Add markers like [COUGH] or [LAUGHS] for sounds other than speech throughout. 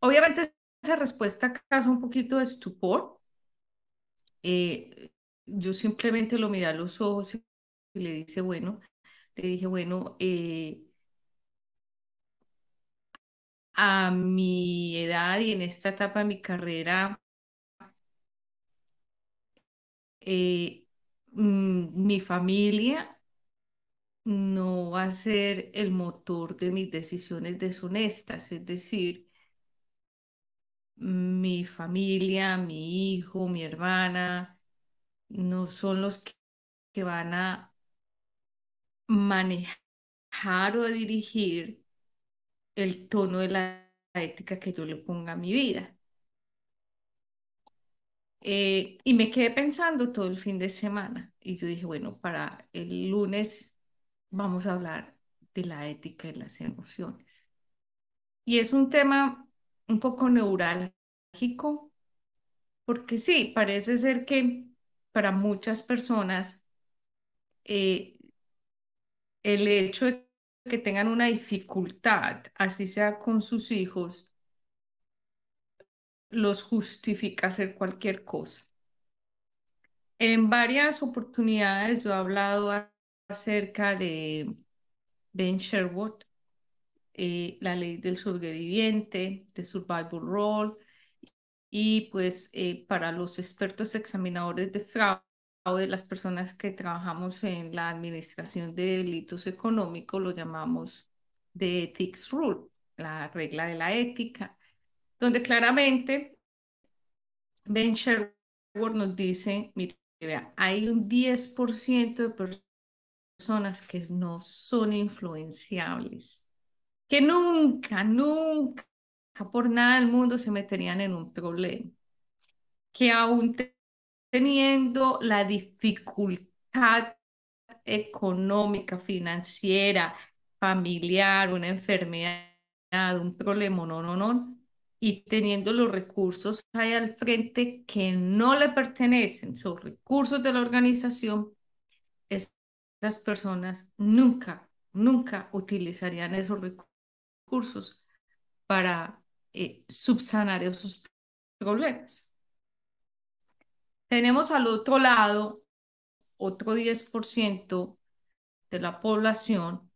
Obviamente esa respuesta causa un poquito de estupor. Eh, yo simplemente lo miré a los ojos y le dije, bueno, le dije, bueno, eh, a mi edad y en esta etapa de mi carrera, eh, mm, mi familia no va a ser el motor de mis decisiones deshonestas, es decir, mi familia, mi hijo, mi hermana, no son los que, van a manejar o dirigir el tono de la ética que yo le ponga a mi vida. Eh, y me quedé pensando todo el fin de semana y yo dije, bueno, para el lunes vamos a hablar de la ética y las emociones. Y es un tema un poco neurálgico, porque sí, parece ser que para muchas personas eh, el hecho de que tengan una dificultad, así sea con sus hijos, los justifica hacer cualquier cosa. En varias oportunidades yo he hablado acerca de Ben Sherwood, eh, la ley del sobreviviente, de survival role, y pues eh, para los expertos examinadores de fraude, las personas que trabajamos en la administración de delitos económicos, lo llamamos de ethics rule, la regla de la ética, donde claramente Ben Sherwood nos dice, mire, vea, hay un 10% de personas que no son influenciables que nunca, nunca, por nada del mundo se meterían en un problema, que aún teniendo la dificultad económica, financiera, familiar, una enfermedad, un problema, no, no, no, y teniendo los recursos ahí al frente que no le pertenecen, son recursos de la organización, esas personas nunca, nunca utilizarían esos recursos cursos para eh, subsanar esos problemas. Tenemos al otro lado otro 10% de la población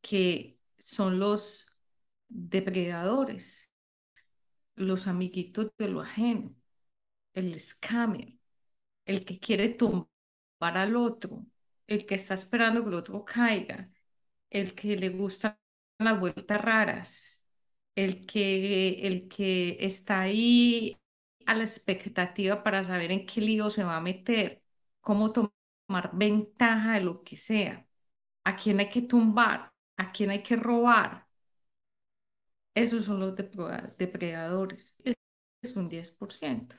que son los depredadores, los amiguitos de lo ajeno, el scammer, el que quiere tumbar al otro, el que está esperando que el otro caiga, el que le gusta las vueltas raras, el que, el que está ahí a la expectativa para saber en qué lío se va a meter, cómo tomar ventaja de lo que sea, a quién hay que tumbar, a quién hay que robar. Esos son los depredadores. Es un 10%.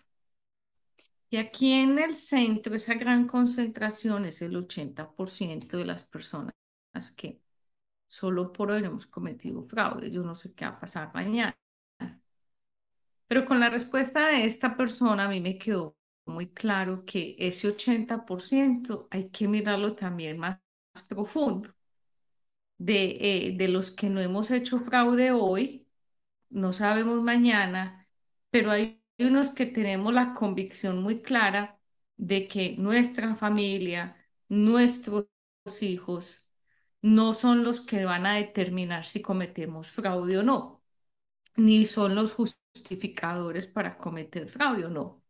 Y aquí en el centro, esa gran concentración es el 80% de las personas que solo por hoy hemos cometido fraude. Yo no sé qué va a pasar mañana. Pero con la respuesta de esta persona a mí me quedó muy claro que ese 80% hay que mirarlo también más, profundo. De, eh, de los que no hemos hecho fraude hoy, no sabemos mañana, pero hay unos que tenemos la convicción muy clara de que nuestra familia, nuestros hijos, no son los que van a determinar si cometemos fraude o no. ni son los justificadores para cometer fraude o no.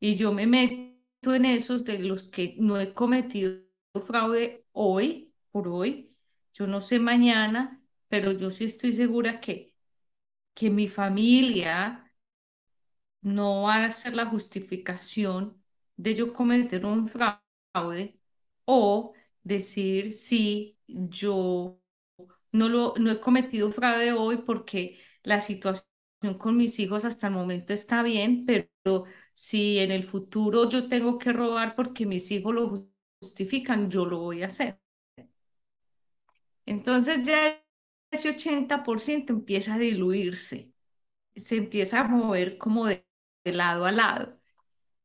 Y yo me meto en esos de los que no he cometido fraude hoy, por hoy. Yo no sé mañana, pero yo sí estoy segura que, que mi familia no va a ser la justificación de yo cometer un fraude o decir, sí, yo no, lo, no he cometido fraude hoy porque la situación con mis hijos hasta el momento está bien, pero si en el futuro yo tengo que robar porque mis hijos lo justifican, yo lo voy a hacer. Entonces ya ese 80% empieza a diluirse, se empieza a mover como de, de lado a lado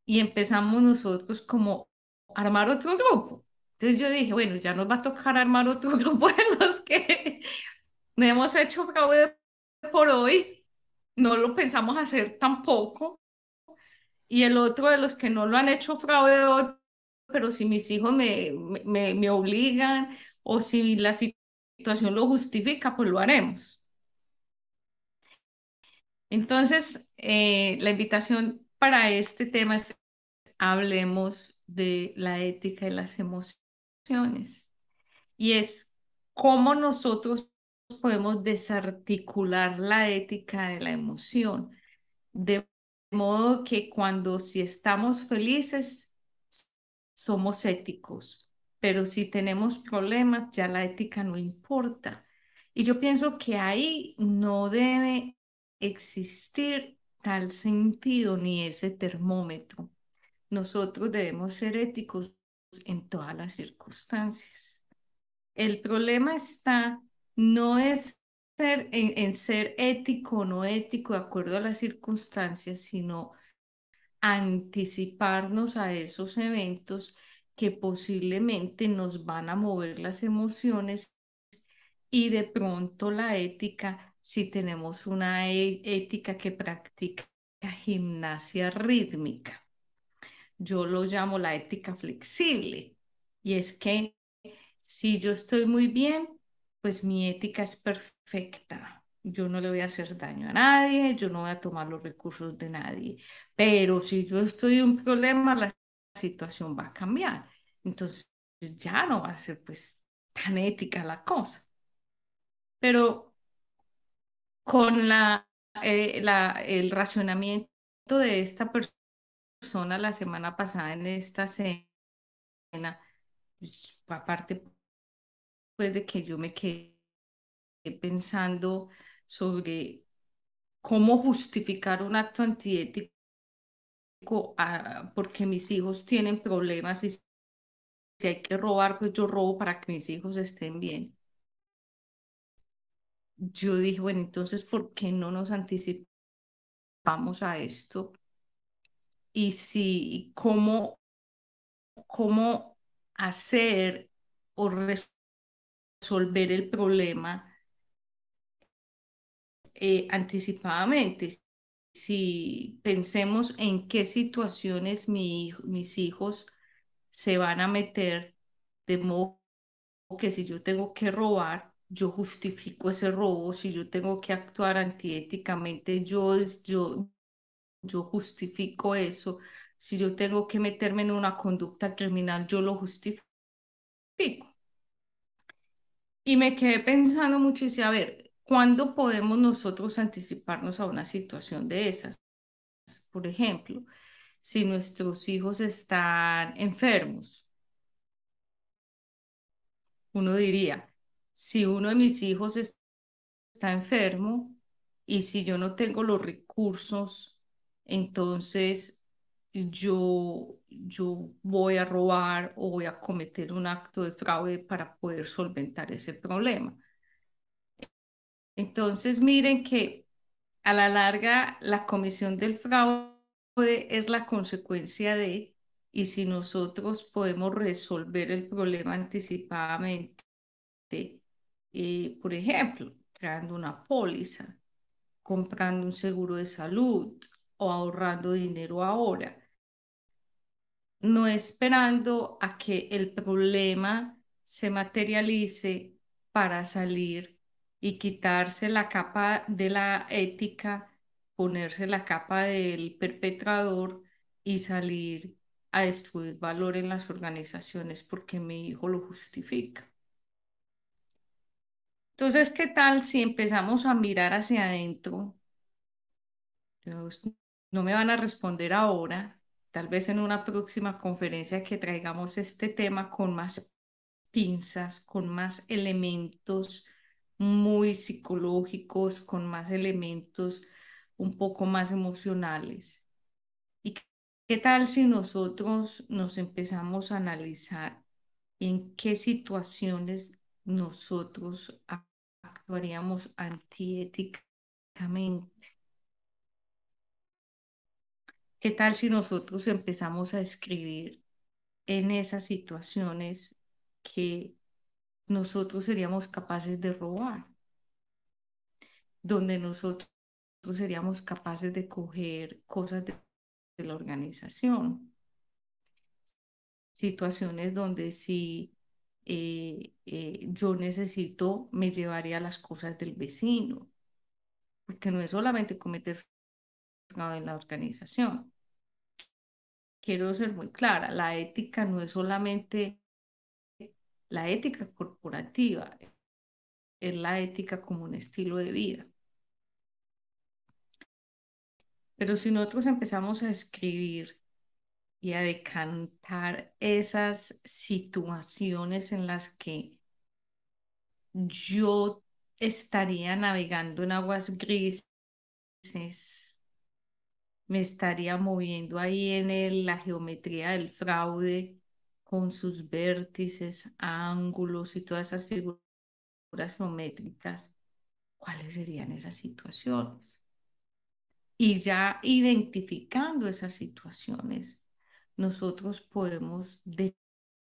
y empezamos nosotros como a armar otro grupo. Entonces yo dije, bueno, ya nos va a tocar armar otro [LAUGHS] grupo de los que no hemos hecho fraude por hoy, no lo pensamos hacer tampoco. Y el otro de los que no lo han hecho fraude hoy, pero si mis hijos me, me, me obligan o si la situación lo justifica, pues lo haremos. Entonces, eh, la invitación para este tema es hablemos de la ética y las emociones. Y es cómo nosotros podemos desarticular la ética de la emoción, de modo que cuando si estamos felices, somos éticos, pero si tenemos problemas, ya la ética no importa. Y yo pienso que ahí no debe existir tal sentido ni ese termómetro. Nosotros debemos ser éticos en todas las circunstancias. El problema está no es ser, en, ser ético o no ético de acuerdo a las circunstancias, sino anticiparnos a esos eventos que posiblemente nos van a mover las emociones y de pronto la ética, si tenemos una e, ética que practica gimnasia rítmica. Yo lo llamo la ética flexible y es que si yo estoy muy bien, pues mi ética es perfecta. Yo no le voy a hacer daño a nadie, yo no voy a tomar los recursos de nadie. Pero si yo estoy en un problema, la situación va a cambiar. Entonces ya no va a ser pues tan ética la cosa. Pero con la, eh, la, el racionamiento de esta persona la semana pasada en esta cena, pues, aparte después de que yo me quedé pensando sobre cómo justificar un acto antiético porque mis hijos tienen problemas y si hay que robar, pues yo robo para que mis hijos estén bien. Yo dije, bueno, entonces, ¿por qué no nos anticipamos a esto? Y si, cómo, cómo hacer o resolver el problema eh, anticipadamente. Si pensemos en qué situaciones mis hijos se van a meter, de modo que si yo tengo que robar, yo justifico ese robo, si yo tengo que actuar antiéticamente, yo, yo, yo justifico eso, si yo tengo que meterme en una conducta criminal, yo lo justifico. Y me quedé pensando mucho y decía, a ver, ¿cuándo podemos nosotros anticiparnos a una situación de esas? Por ejemplo, si nuestros hijos están enfermos, uno diría, si uno de mis hijos está enfermo y si yo no tengo los recursos, entonces yo, yo voy a robar o voy a cometer un acto de fraude para poder solventar ese problema. Entonces, miren que a la larga la comisión del fraude es la consecuencia de, y si nosotros podemos resolver el problema anticipadamente, eh, por ejemplo, creando una póliza, comprando un seguro de salud o ahorrando dinero ahora, no esperando a que el problema se materialice para salir y quitarse la capa de la ética, ponerse la capa del perpetrador y salir a destruir valor en las organizaciones porque mi hijo lo justifica. Entonces, ¿qué tal si empezamos a mirar hacia adentro? No me van a responder ahora, tal vez en una próxima conferencia que traigamos este tema con más pinzas, con más elementos muy psicológicos, con más elementos un poco más emocionales. ¿Y qué tal si nosotros nos empezamos a analizar en qué situaciones nosotros actuaríamos antiéticamente? ¿Qué tal si nosotros empezamos a escribir en esas situaciones que nosotros seríamos capaces de robar? Donde nosotros seríamos capaces de coger cosas de, la organización. Situaciones donde si eh, eh, yo necesito, me llevaría las cosas del vecino. Porque no es solamente cometer en la organización. Quiero ser muy clara, la ética no es solamente la ética corporativa, es la ética como un estilo de vida. Pero si nosotros empezamos a escribir y a decantar esas situaciones en las que yo estaría navegando en aguas grises, me estaría moviendo ahí en la geometría del fraude con sus vértices, ángulos y todas esas figuras geométricas, ¿cuáles serían esas situaciones? Y ya identificando esas situaciones, nosotros podemos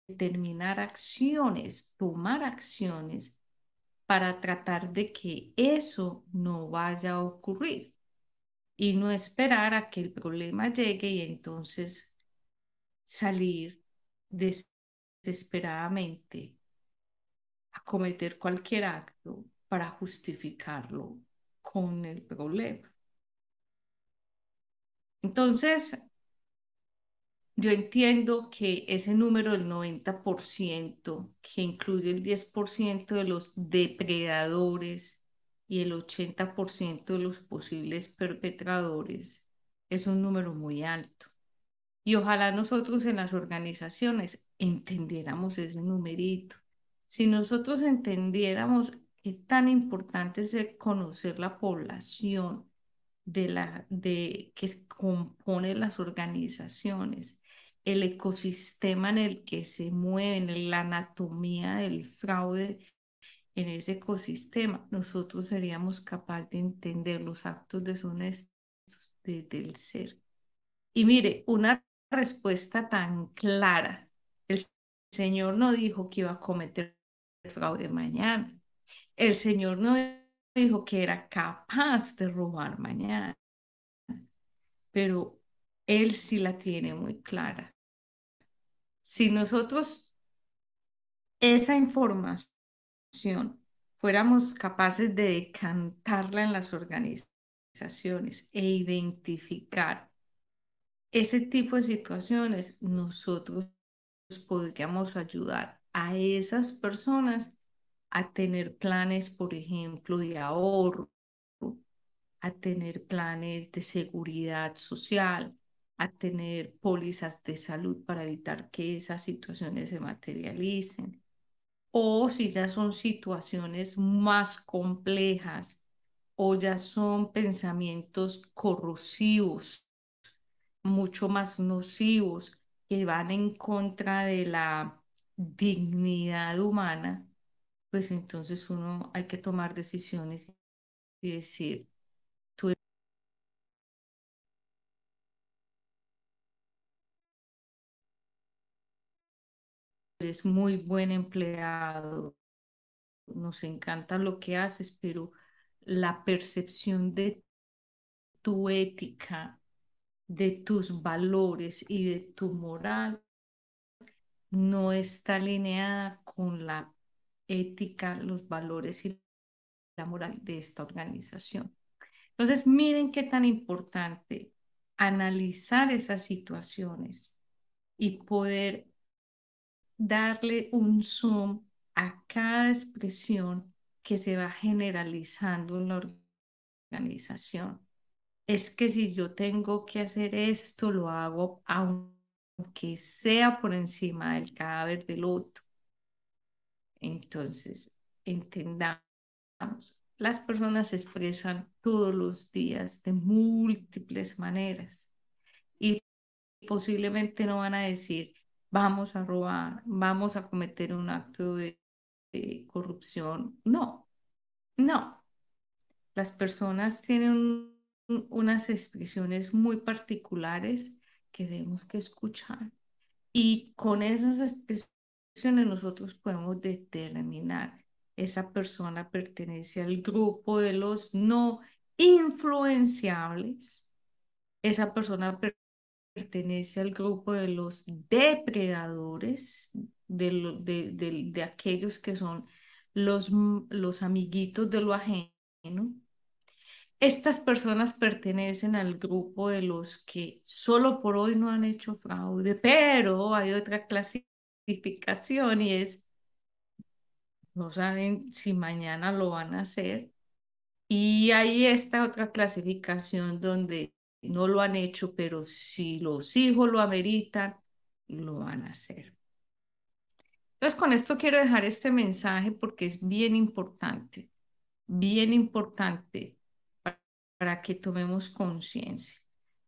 determinar acciones, tomar acciones para tratar de que eso no vaya a ocurrir y no esperar a que el problema llegue y entonces salir desesperadamente a cometer cualquier acto para justificarlo con el problema. Entonces, yo entiendo que ese número del 90%, que incluye el 10% de los depredadores y el 80% de los posibles perpetradores, es un número muy alto. Y ojalá nosotros en las organizaciones entendiéramos ese numerito. Si nosotros entendiéramos qué tan importante es conocer la población de la, de, que compone las organizaciones, el ecosistema en el que se mueven, la anatomía del fraude en ese ecosistema, nosotros seríamos capaces de entender los actos deshonestos del ser. Y mire, una respuesta tan clara. El Señor no dijo que iba a cometer fraude mañana. El Señor no dijo que era capaz de robar mañana. Pero Él sí la tiene muy clara. Si nosotros esa información fuéramos capaces de decantarla en las organizaciones e identificar ese tipo de situaciones, nosotros podríamos ayudar a esas personas a tener planes, por ejemplo, de ahorro, a tener planes de seguridad social, a tener pólizas de salud para evitar que esas situaciones se materialicen. O si ya son situaciones más complejas o ya son pensamientos corrosivos mucho más nocivos que van en contra de la dignidad humana, pues entonces uno hay que tomar decisiones y decir, tú eres muy buen empleado, nos encanta lo que haces, pero la percepción de tu ética de tus valores y de tu moral no está alineada con la ética, los valores y la moral de esta organización. Entonces, miren qué tan importante analizar esas situaciones y poder darle un zoom a cada expresión que se va generalizando en la organización. Es que si yo tengo que hacer esto, lo hago aunque sea por encima del cadáver del otro. Entonces, entendamos, las personas expresan todos los días de múltiples maneras y posiblemente no van a decir, vamos a robar, vamos a cometer un acto de, corrupción. No, no. Las personas tienen unas expresiones muy particulares que debemos que escuchar. Y con esas expresiones nosotros podemos determinar esa persona pertenece al grupo de los no influenciables, esa persona pertenece al grupo de los depredadores, de, de, aquellos que son los, los amiguitos de lo ajeno. Estas personas pertenecen al grupo de los que solo por hoy no han hecho fraude, pero hay otra clasificación y es, no saben si mañana lo van a hacer. Y hay esta otra clasificación donde no lo han hecho, pero si los hijos lo ameritan, lo van a hacer. Entonces, con esto quiero dejar este mensaje porque es bien importante, bien importante para, que tomemos conciencia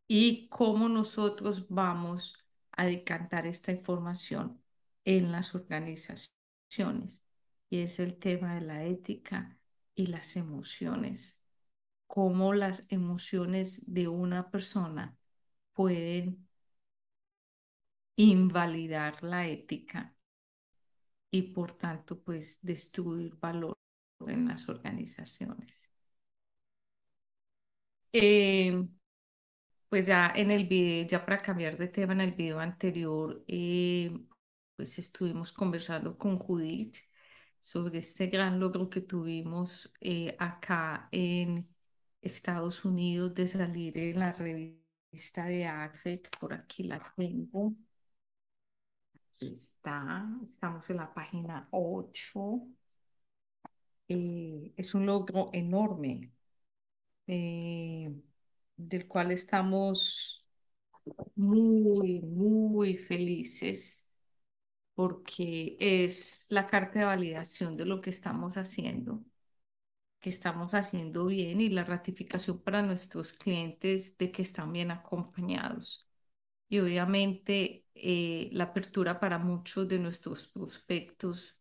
y cómo nosotros vamos a decantar esta información en las organizaciones. Y es el tema de la ética y las emociones cómo las emociones de una persona pueden invalidar la ética y por tanto pues destruir valor en las organizaciones. Eh, pues ya en el video, ya para cambiar de tema, en el video anterior, eh, pues estuvimos conversando con Judith sobre este gran logro que tuvimos eh, acá en Estados Unidos de salir en la revista de ACFEC, por aquí la tengo. Aquí está, estamos en la página 8. Eh, es un logro enorme eh, del cual estamos muy, muy felices porque es la carta de validación de lo que estamos haciendo que estamos haciendo bien y la ratificación para nuestros clientes de que están bien acompañados. Y obviamente eh, la apertura para muchos de nuestros prospectos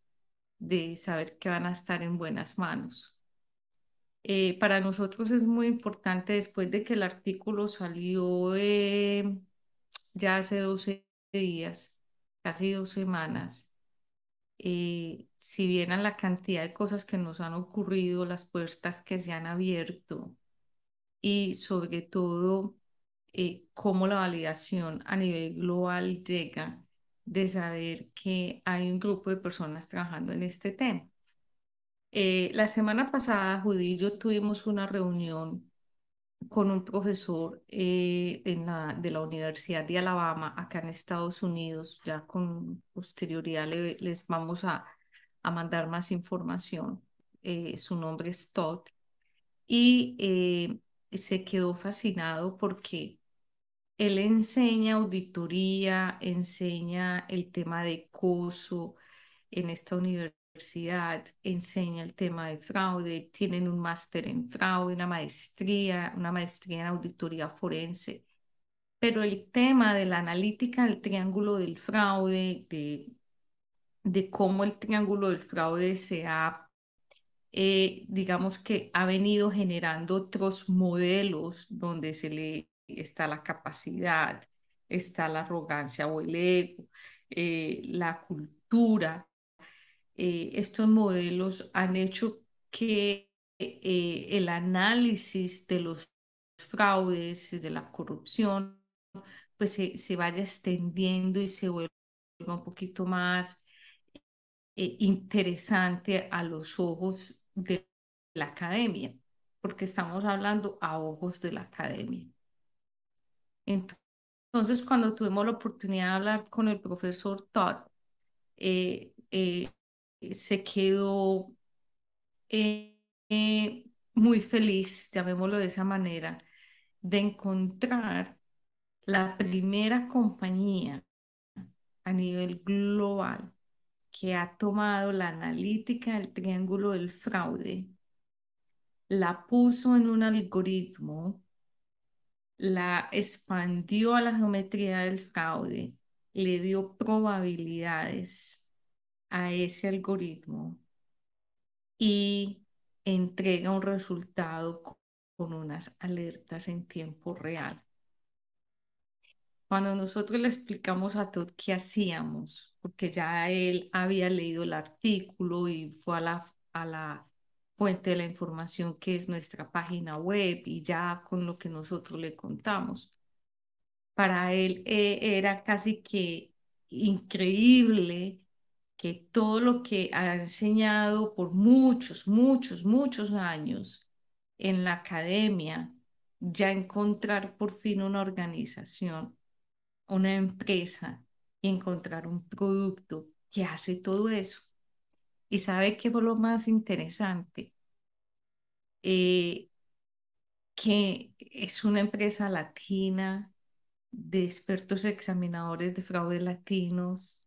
de saber que van a estar en buenas manos. Eh, para nosotros es muy importante después de que el artículo salió eh, ya hace 12 días, casi dos semanas, eh, si vieran la cantidad de cosas que nos han ocurrido, las puertas que se han abierto y sobre todo eh, cómo la validación a nivel global llega de saber que hay un grupo de personas trabajando en este tema. Eh, la semana pasada, Judy y yo tuvimos una reunión con un profesor eh, de la Universidad de Alabama, acá en Estados Unidos. Ya con posterioridad les vamos a, a, mandar más información. Eh, su nombre es Todd. Y eh, se quedó fascinado porque él enseña auditoría, enseña el tema de coso en esta universidad universidad enseña el tema de fraude, tienen un máster en fraude, una maestría, una maestría en auditoría forense. Pero el tema de la analítica del triángulo del fraude, de, de cómo el triángulo del fraude se ha, eh, digamos que ha venido generando otros modelos donde se le está la capacidad, está la arrogancia o el ego, eh, la cultura eh, estos modelos han hecho que eh, el análisis de los fraudes, de la corrupción, pues se, vaya extendiendo y se vuelva un poquito más eh, interesante a los ojos de la academia, porque estamos hablando a ojos de la academia. Entonces, cuando tuvimos la oportunidad de hablar con el profesor Todd, se quedó eh, muy feliz, llamémoslo de esa manera, de encontrar la primera compañía a nivel global que ha tomado la analítica del triángulo del fraude, la puso en un algoritmo, la expandió a la geometría del fraude, le dio probabilidades a ese algoritmo y entrega un resultado con unas alertas en tiempo real. Cuando nosotros le explicamos a Todd qué hacíamos, porque ya él había leído el artículo y fue a la, a la fuente de la información que es nuestra página web y ya con lo que nosotros le contamos. Para él eh, era casi que increíble que todo lo que ha enseñado por muchos, muchos, muchos años en la academia, ya encontrar por fin una organización, una empresa y encontrar un producto que hace todo eso. ¿Y sabe qué fue lo más interesante? Eh, que es una empresa latina de expertos examinadores de fraude latinos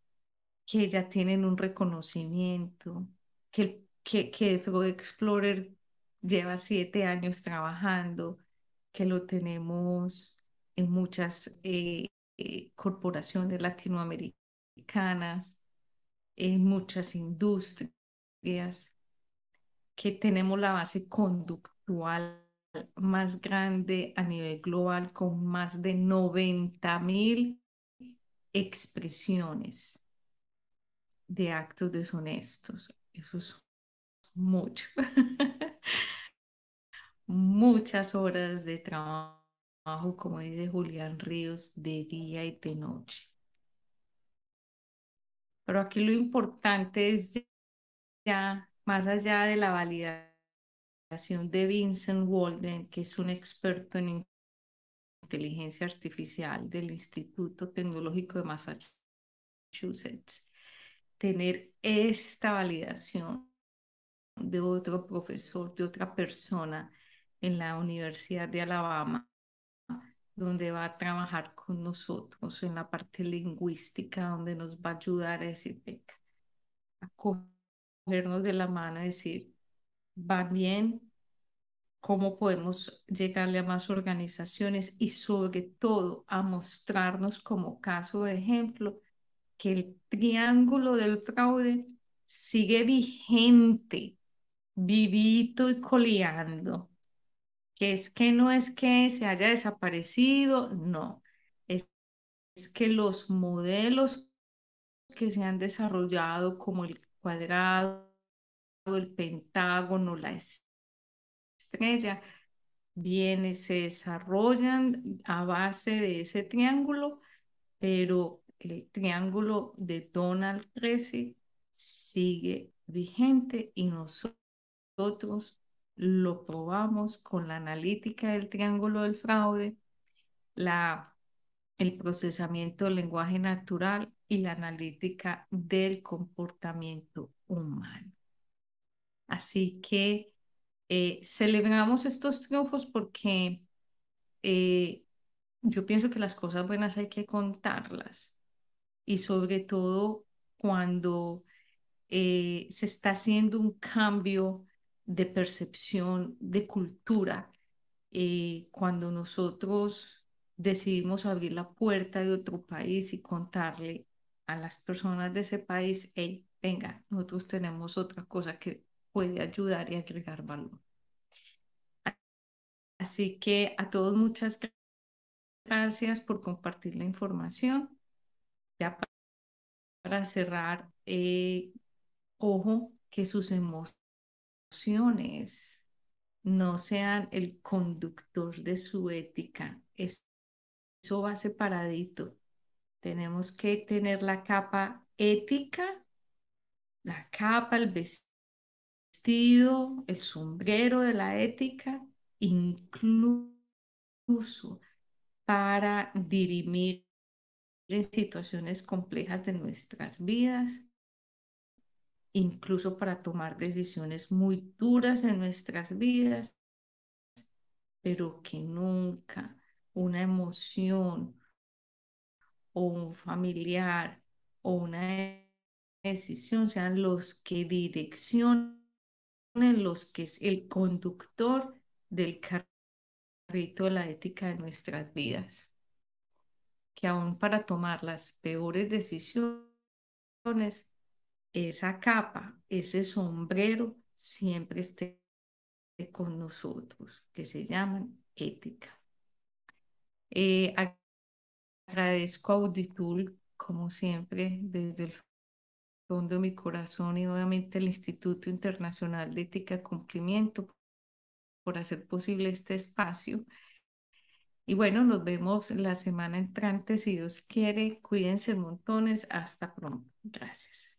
que ya tienen un reconocimiento, que, que, que Explorer lleva siete años trabajando, que lo tenemos en muchas eh, eh, corporaciones latinoamericanas, en muchas industrias, que tenemos la base conductual más grande a nivel global con más de 90 mil expresiones de actos deshonestos. Eso es mucho. [LAUGHS] Muchas horas de trabajo, como dice Julián Ríos, de día y de noche. Pero aquí lo importante es ya, más allá de la validación de Vincent Walden, que es un experto en inteligencia artificial del Instituto Tecnológico de Massachusetts, tener esta validación de otro profesor, de otra persona en la Universidad de Alabama, donde va a trabajar con nosotros en la parte lingüística, donde nos va a ayudar a decir, a cogernos de la mano, a decir, va bien, cómo podemos llegarle a más organizaciones y sobre todo a mostrarnos como caso de ejemplo que el triángulo del fraude sigue vigente, vivito y coleando. Que es que no es que se haya desaparecido, no. Es, que los modelos que se han desarrollado como el cuadrado, el pentágono, la estrella, viene, se desarrollan a base de ese triángulo, pero el triángulo de Donald Tracy sigue vigente y nosotros lo probamos con la analítica del triángulo del fraude, la, el procesamiento del lenguaje natural y la analítica del comportamiento humano. Así que eh, celebramos estos triunfos porque eh, yo pienso que las cosas buenas hay que contarlas y sobre todo cuando eh, se está haciendo un cambio de percepción, de cultura, eh, cuando nosotros decidimos abrir la puerta de otro país y contarle a las personas de ese país, hey, venga, nosotros tenemos otra cosa que puede ayudar y agregar valor. Así que a todos muchas gracias por compartir la información. Ya para cerrar, eh, ojo que sus emociones no sean el conductor de su ética. Eso, eso va separadito. Tenemos que tener la capa ética, la capa, el vestido el sombrero de la ética, incluso para dirimir en situaciones complejas de nuestras vidas, incluso para tomar decisiones muy duras en nuestras vidas, pero que nunca una emoción o un familiar o una decisión sean los que direccionen, los que es el conductor del carrito de la ética de nuestras vidas. Que aún para tomar las peores decisiones, esa capa, ese sombrero siempre esté con nosotros, que se llaman ética. Eh, agradezco a Auditul, como siempre, desde el fondo de mi corazón y obviamente el Instituto Internacional de Ética y Cumplimiento por hacer posible este espacio. Y bueno, nos vemos la semana entrante, si Dios quiere. Cuídense montones. Hasta pronto. Gracias.